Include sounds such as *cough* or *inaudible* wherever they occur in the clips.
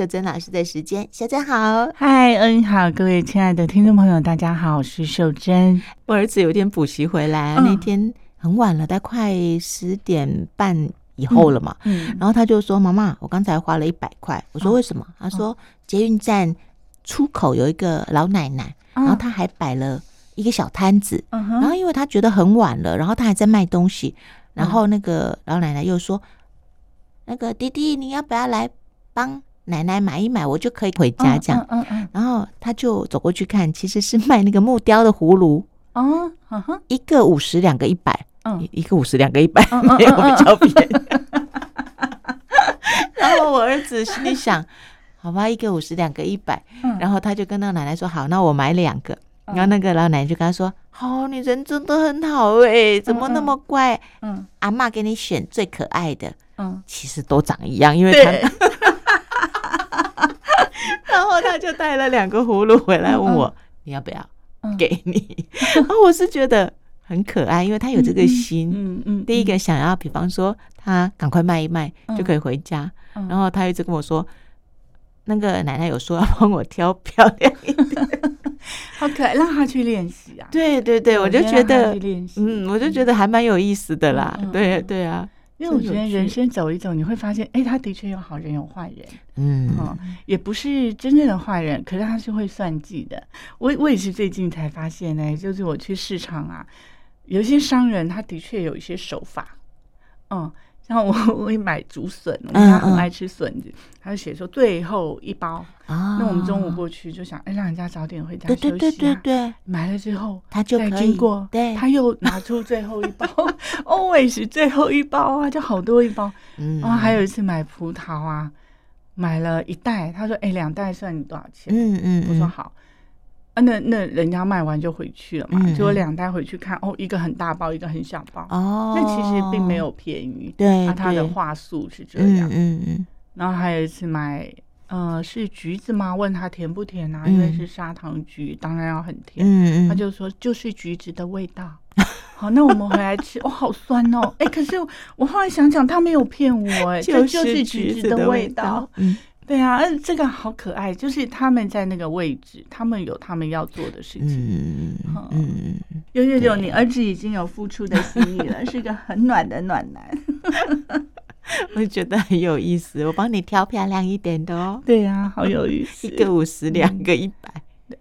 秀珍老师的时间。秀珍好，嗨，嗯好，各位亲爱的听众朋友，大家好，我是秀珍。我儿子有点补习回来，嗯、那天很晚了，大概快十点半以后了嘛。嗯，嗯然后他就说：“妈妈，我刚才花了一百块。”我说：“为什么？”哦、他说：“捷运站出口有一个老奶奶，哦、然后他还摆了一个小摊子。嗯、然后因为他觉得很晚了，然后他还在卖东西。然后那个老奶奶又说。”那个弟弟，你要不要来帮奶奶买一买？我就可以回家这样。嗯嗯。然后他就走过去看，其实是卖那个木雕的葫芦。哦，一个五十，两个一百。嗯，一个五十，两个一百，没有比较便宜。*laughs* 然后我儿子心里想：好吧，一个五十，两个一百。然后他就跟那个奶奶说：好，那我买两个。然后那个老奶奶就跟他说：好，你人真的很好哎，怎么那么乖？嗯，阿妈给你选最可爱的。嗯，其实都长一样，因为他，然后他就带了两个葫芦回来问我，你要不要给你？*laughs* 然后我是觉得很可爱，因为他有这个心，嗯嗯，第一个想要，比方说他赶快卖一卖就可以回家，然后他一直跟我说，那个奶奶有说要帮我挑漂亮一点，*laughs* 好可爱，让他去练习啊！对对对，我就觉得，嗯，我就觉得还蛮有意思的啦，对对啊。因为我觉得人生走一走，你会发现，哎，他的确有好人有坏人，嗯，哦，也不是真正的坏人，可是他是会算计的。我我也是最近才发现呢，就是我去市场啊，有一些商人他的确有一些手法，嗯。然后我 *laughs* 我会买竹笋，我们家很爱吃笋子。他就写说最后一包，那我们中午过去就想，哎，让人家早点回家休息。对对对对，买了之后他就再经过，对，他又拿出最后一包，*laughs* always 最后一包啊，就好多一包。然后还有一次买葡萄啊，买了一袋，他说，哎，两袋算你多少钱？嗯嗯，我说好。啊，那那人家卖完就回去了嘛，结果两袋回去看，哦，一个很大包，一个很小包，哦，那其实并没有便宜，对，那他的话术是这样，嗯嗯，然后还有一次买，呃，是橘子吗？问他甜不甜啊？因为是砂糖橘，当然要很甜，嗯嗯，他就说就是橘子的味道。*laughs* 好，那我们回来吃，哦，好酸哦，哎，可是我后来想想，他没有骗我，哎，*laughs* 这就是橘子的味道，嗯。对啊，嗯，这个好可爱，就是他们在那个位置，他们有他们要做的事情。嗯嗯嗯，有有有，你儿子已经有付出的心意了，是个很暖的暖男。*laughs* 我觉得很有意思，我帮你挑漂亮一点的哦。*laughs* 对呀，好有意思，一个五十，两个一百。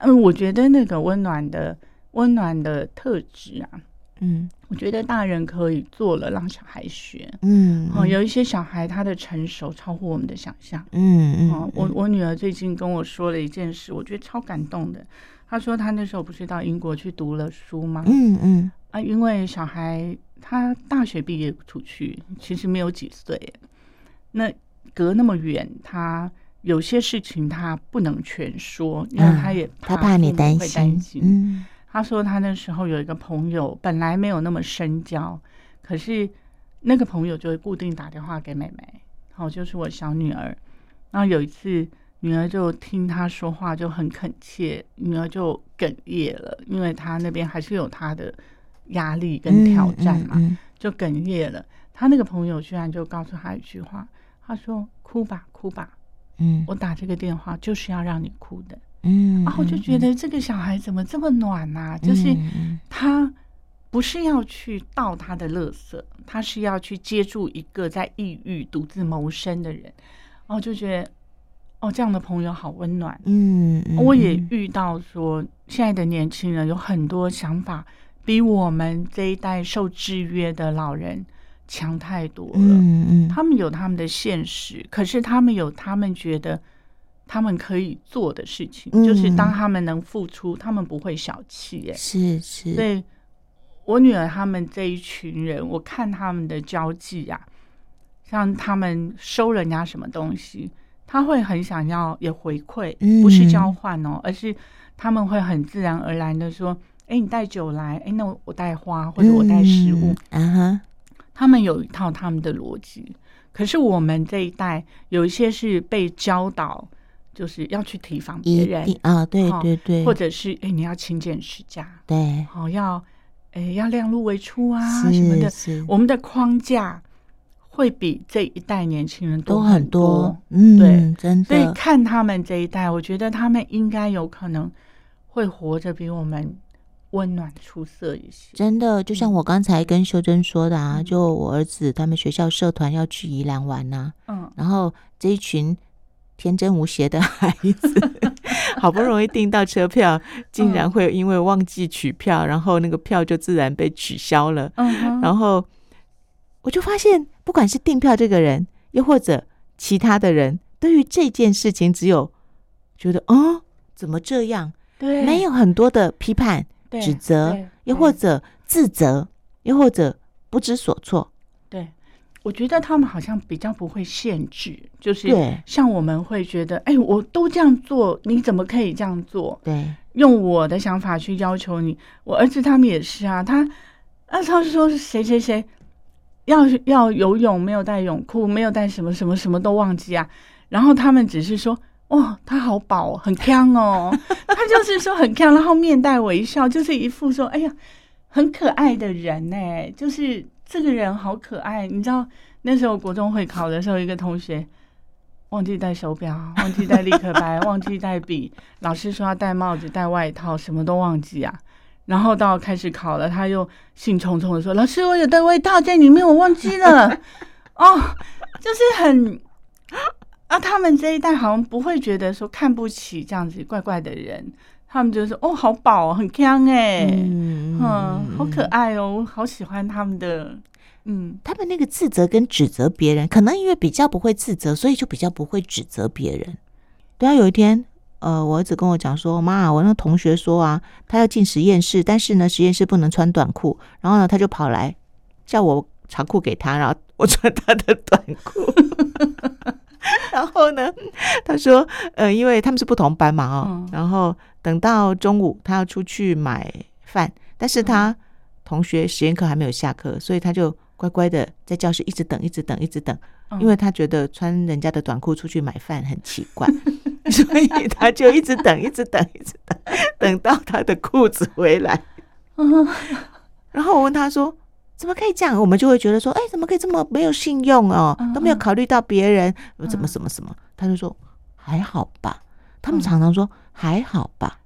嗯，我觉得那个温暖的温暖的特质啊。嗯，我觉得大人可以做了，让小孩学。嗯，哦，有一些小孩他的成熟超乎我们的想象。嗯嗯，哦，我我女儿最近跟我说了一件事，我觉得超感动的。她说她那时候不是到英国去读了书吗？嗯嗯，啊，因为小孩他大学毕业出去，其实没有几岁，那隔那么远，他有些事情他不能全说，因为他也他怕你担心。嗯。他说他那时候有一个朋友，本来没有那么深交，可是那个朋友就会固定打电话给妹妹，好，就是我小女儿。然后有一次，女儿就听他说话就很恳切，女儿就哽咽了，因为她那边还是有她的压力跟挑战嘛，就哽咽了。他那个朋友居然就告诉他一句话，他说：“哭吧，哭吧，嗯，我打这个电话就是要让你哭的。”嗯，然后就觉得这个小孩怎么这么暖呐、啊？就是他不是要去倒他的垃圾，他是要去接住一个在异域独自谋生的人。然后就觉得，哦，这样的朋友好温暖。嗯，我也遇到说，现在的年轻人有很多想法，比我们这一代受制约的老人强太多了。嗯嗯，他们有他们的现实，可是他们有他们觉得。他们可以做的事情，嗯、就是当他们能付出，他们不会小气。哎，是是。所以，我女儿他们这一群人，我看他们的交际啊，像他们收人家什么东西，他会很想要也回馈，不是交换哦，嗯、而是他们会很自然而然的说：“哎、欸，你带酒来，哎、欸，那我带花或者我带食物。嗯”嗯、他们有一套他们的逻辑，可是我们这一代有一些是被教导。就是要去提防别人啊，对对对，或者是哎，你要勤俭持家，对，好要哎要量入为出啊什么的。我们的框架会比这一代年轻人多很多。嗯，对，真的。所以看他们这一代，我觉得他们应该有可能会活着比我们温暖出色一些。真的，就像我刚才跟秀珍说的啊，嗯、就我儿子他们学校社团要去宜兰玩呐、啊，嗯，然后这一群。天真无邪的孩子，*laughs* 好不容易订到车票，竟然会因为忘记取票，然后那个票就自然被取消了。然后我就发现，不管是订票这个人，又或者其他的人，对于这件事情，只有觉得哦，怎么这样？对，没有很多的批判、指责，又或者自责，又或者不知所措。我觉得他们好像比较不会限制，就是像我们会觉得，哎，我都这样做，你怎么可以这样做？对，用我的想法去要求你。我儿子他们也是啊，他，啊，他是说是谁谁谁要要游泳，没有带泳裤，没有带什么什么什么都忘记啊。然后他们只是说，哇，他好饱，很锵哦，*laughs* 他就是说很锵，然后面带微笑，就是一副说，哎呀，很可爱的人呢，就是。这个人好可爱，你知道那时候国中会考的时候，一个同学忘记带手表，忘记带立可白，忘记带笔，老师说要戴帽子、戴外套，什么都忘记啊。然后到开始考了，他又兴冲冲的说：“老师，我有带外套在里面，我忘记了。”哦，就是很啊，他们这一代好像不会觉得说看不起这样子怪怪的人。他们就说：“哦，好饱，很香哎，嗯，好可爱哦，好喜欢他们的，嗯，他们那个自责跟指责别人，可能因为比较不会自责，所以就比较不会指责别人。对啊，有一天，呃，我儿子跟我讲说：‘妈，我那个同学说啊，他要进实验室，但是呢，实验室不能穿短裤，然后呢，他就跑来叫我长裤给他，然后我穿他的短裤。*laughs* ’然后呢，他说：‘呃，因为他们是不同班嘛，哦，嗯，然后。’等到中午，他要出去买饭，但是他同学实验课还没有下课，所以他就乖乖的在教室一直等，一直等，一直等，因为他觉得穿人家的短裤出去买饭很奇怪，*laughs* 所以他就一直等，一直等，一直等，等到他的裤子回来。*laughs* 然后我问他说：“怎么可以这样？”我们就会觉得说：“哎，怎么可以这么没有信用哦？都没有考虑到别人，怎么什么什么？”他就说：“还好吧。”他们常常说。还好吧，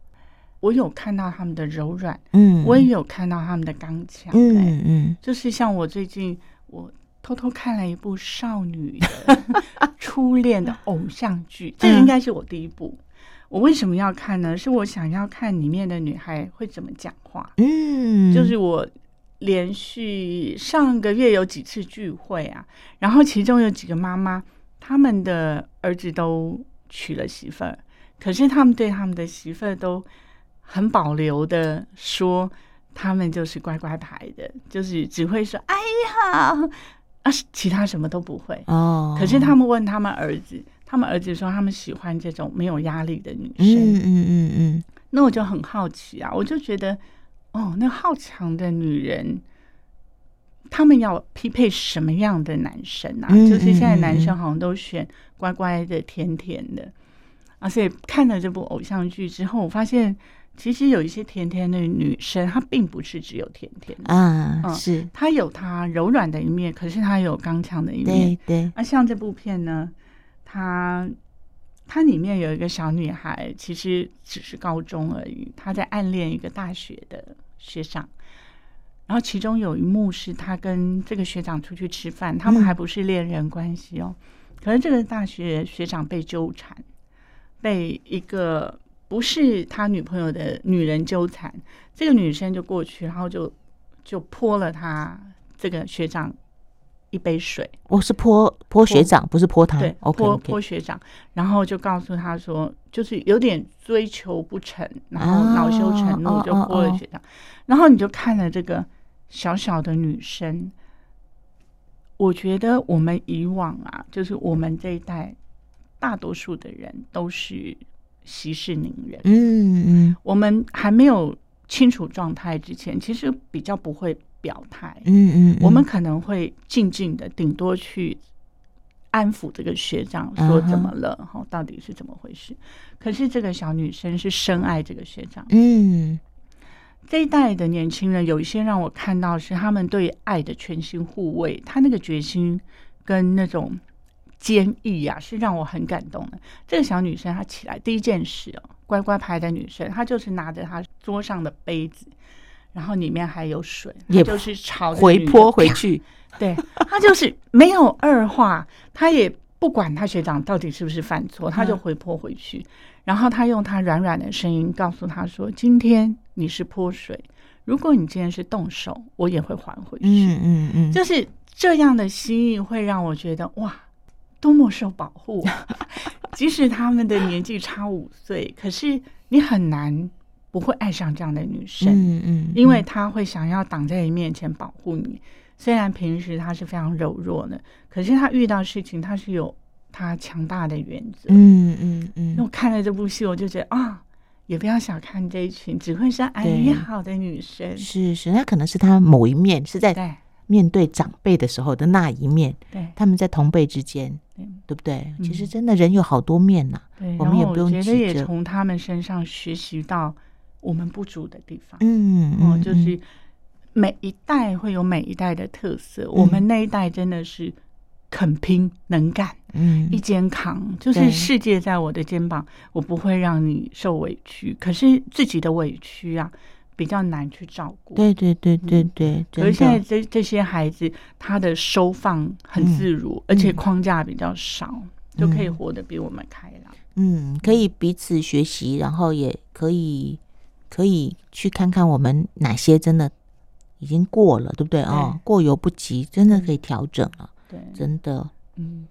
我有看到他们的柔软，嗯，我也有看到他们的刚强，嗯嗯，就是像我最近我偷偷看了一部少女的 *laughs* 初恋的偶像剧，这个应该是我第一部。我为什么要看呢？是我想要看里面的女孩会怎么讲话，嗯，就是我连续上个月有几次聚会啊，然后其中有几个妈妈，他们的儿子都娶了媳妇儿。可是他们对他们的媳妇儿都很保留的说，他们就是乖乖牌的，就是只会说“哎呀”，啊，其他什么都不会。哦。可是他们问他们儿子，他们儿子说他们喜欢这种没有压力的女生。嗯嗯嗯嗯。那我就很好奇啊，我就觉得，哦，那好强的女人，他们要匹配什么样的男生啊？就是现在男生好像都选乖乖的、甜甜的。而且看了这部偶像剧之后，我发现其实有一些甜甜的女生，她并不是只有甜甜的啊，嗯、是她有她柔软的一面，可是她有刚强的一面。对对。那像这部片呢，它它里面有一个小女孩，其实只是高中而已，她在暗恋一个大学的学长，然后其中有一幕是她跟这个学长出去吃饭，他们还不是恋人关系哦，嗯、可是这个大学学长被纠缠。被一个不是他女朋友的女人纠缠，这个女生就过去，然后就就泼了他这个学长一杯水。我是泼泼学长，不是泼他。对泼泼学长，然后就告诉他说，就是有点追求不成，然后恼羞成怒就泼了学长。然后你就看了这个小小的女生，我觉得我们以往啊，就是我们这一代。大多数的人都是息事宁人。嗯嗯，我们还没有清楚状态之前，其实比较不会表态。嗯嗯，我们可能会静静的，顶多去安抚这个学长，说怎么了，哈，到底是怎么回事？可是这个小女生是深爱这个学长。嗯，这一代的年轻人有一些让我看到是他们对爱的全心护卫，他那个决心跟那种坚毅啊，是让我很感动的。这个小女生她起来第一件事哦，乖乖牌的女生，她就是拿着她桌上的杯子，然后里面还有水，也就是朝回泼回去。*laughs* 对，她就是没有二话，她也不管她学长到底是不是犯错，她就回泼回去。嗯、然后她用她软软的声音告诉他说：“今天你是泼水。”如果你今天是动手，我也会还回去。嗯嗯嗯，就是这样的心意会让我觉得哇，多么受保护。*laughs* 即使他们的年纪差五岁，可是你很难不会爱上这样的女生。嗯嗯，因为她会想要挡在你面前保护你。虽然平时她是非常柔弱的，可是她遇到事情，她是有她强大的原则。嗯嗯嗯。那我看了这部戏，我就觉得啊。也不要小看这一群只会说“哎，你好”的女生，是是，那可能是她某一面是在面对长辈的时候的那一面。对，他们在同辈之间，对，对不对？其实真的人有好多面呐。对，我们也不用觉得也从他们身上学习到我们不足的地方。嗯嗯，就是每一代会有每一代的特色，我们那一代真的是。肯拼能干，嗯，一肩扛，就是世界在我的肩膀，我不会让你受委屈。可是自己的委屈啊，比较难去照顾。对对对对对。而现在这这些孩子，他的收放很自如，而且框架比较少，就可以活得比我们开朗。嗯，可以彼此学习，然后也可以可以去看看我们哪些真的已经过了，对不对啊？过犹不及，真的可以调整了。对，真的，嗯，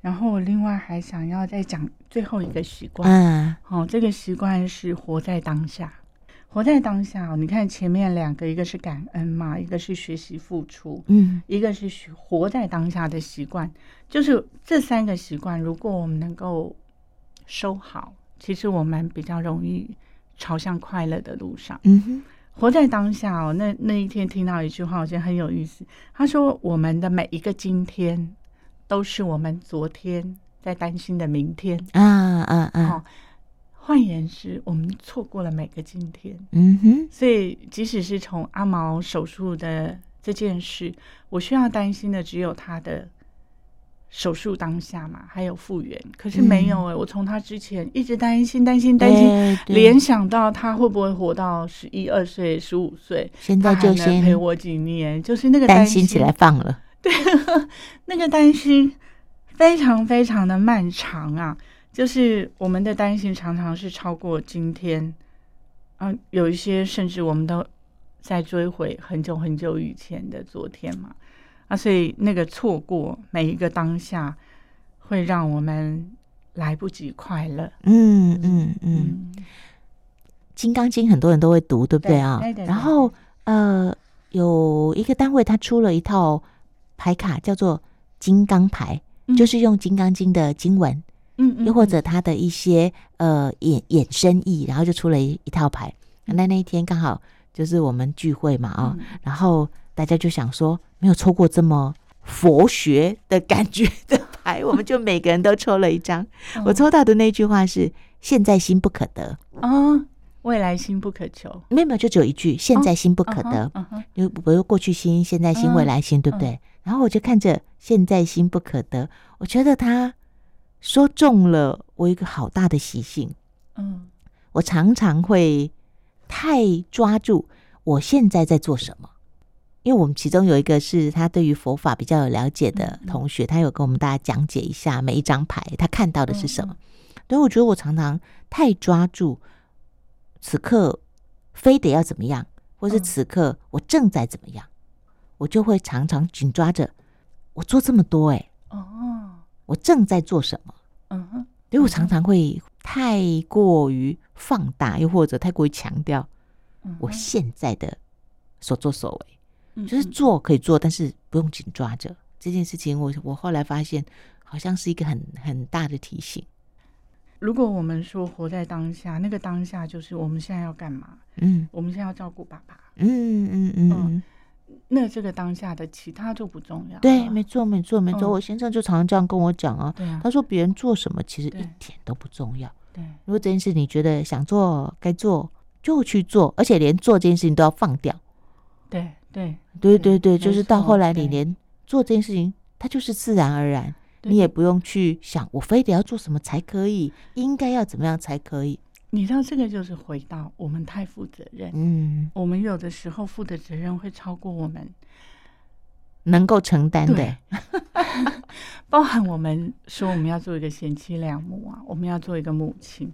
然后我另外还想要再讲最后一个习惯，嗯，好，这个习惯是活在当下，活在当下。哦你看前面两个，一个是感恩嘛，一个是学习付出，嗯，一个是活在当下的习惯，就是这三个习惯，如果我们能够收好，其实我们比较容易朝向快乐的路上，嗯哼。活在当下哦，那那一天听到一句话，我觉得很有意思。他说：“我们的每一个今天，都是我们昨天在担心的明天。”啊啊啊！换言之，我们错过了每个今天。嗯哼。所以，即使是从阿毛手术的这件事，我需要担心的只有他的。手术当下嘛，还有复原，可是没有哎、欸。嗯、我从他之前一直担心、担心、担心，联想到他会不会活到十一二岁、十五岁，现在就先陪我几年，就是那个担心起来放了。对，*laughs* 那个担心非常非常的漫长啊！就是我们的担心常常是超过今天，嗯、啊，有一些甚至我们都在追回很久很久以前的昨天嘛。啊，所以那个错过每一个当下，会让我们来不及快乐。嗯嗯嗯，《金刚经》很多人都会读，对不对啊？然后呃，有一个单位他出了一套牌卡，叫做“金刚牌”，嗯、就是用《金刚经》的经文，嗯，又或者他的一些呃衍衍生意，然后就出了一一套牌。那那一天刚好就是我们聚会嘛，啊、嗯，然后。大家就想说，没有抽过这么佛学的感觉的牌，我们就每个人都抽了一张。我抽到的那句话是“现在心不可得”，啊，未来心不可求。没有，就只有一句“现在心不可得”，就比如过去心、现在心、未来心，对不对？然后我就看着“现在心不可得”，我觉得他说中了我一个好大的习性。嗯，我常常会太抓住我现在在做什么。因为我们其中有一个是他对于佛法比较有了解的同学，他有跟我们大家讲解一下每一张牌他看到的是什么。所以我觉得我常常太抓住此刻非得要怎么样，或是此刻我正在怎么样，我就会常常紧抓着我做这么多哎，哦，我正在做什么？嗯哼，所以我常常会太过于放大，又或者太过于强调我现在的所作所为。就是做可以做，但是不用紧抓着这件事情。我我后来发现，好像是一个很很大的提醒。如果我们说活在当下，那个当下就是我们现在要干嘛？嗯，我们现在要照顾爸爸。嗯嗯嗯嗯，那这个当下的其他就不重要。对，没错没错没错。我先生就常常这样跟我讲啊。啊。他说别人做什么其实一点都不重要。对。如果这件事你觉得想做该做就去做，而且连做这件事情都要放掉。对。对对对对，就是到后来，你连做这件事情它就是自然而然，你也不用去想，我非得要做什么才可以，应该要怎么样才可以。你知道，这个就是回到我们太负责任。嗯，我们有的时候负的责任会超过我们能够承担的，*laughs* 包含我们说我们要做一个贤妻良母啊，我们要做一个母亲，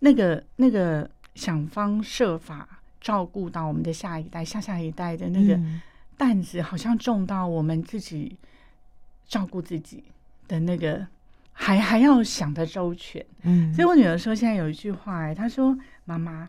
那个那个想方设法照顾到我们的下一代、下下一代的那个担子，好像重到我们自己照顾自己的那个。还还要想得周全，嗯，所以我女儿说，现在有一句话，哎，她说：“妈妈，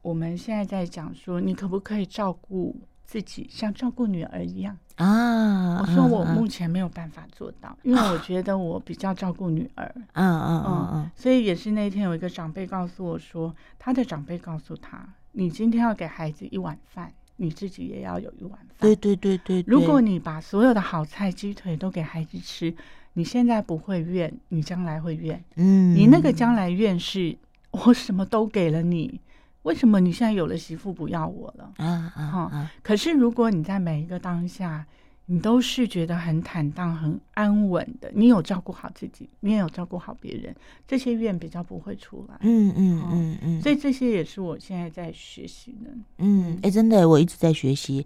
我们现在在讲说，你可不可以照顾自己，像照顾女儿一样啊？”我说：“我目前没有办法做到，因为我觉得我比较照顾女儿。”嗯嗯嗯嗯，所以也是那天有一个长辈告诉我说，他的长辈告诉他：“你今天要给孩子一碗饭，你自己也要有一碗饭。”对对对对，如果你把所有的好菜、鸡腿都给孩子吃。你现在不会怨，你将来会怨。嗯，你那个将来怨是，我什么都给了你，为什么你现在有了媳妇不要我了？啊啊啊！可是如果你在每一个当下，你都是觉得很坦荡、很安稳的，你有照顾好自己，你也有照顾好别人，这些怨比较不会出来。嗯嗯嗯嗯，所以这些也是我现在在学习的。嗯，哎，真的，我一直在学习。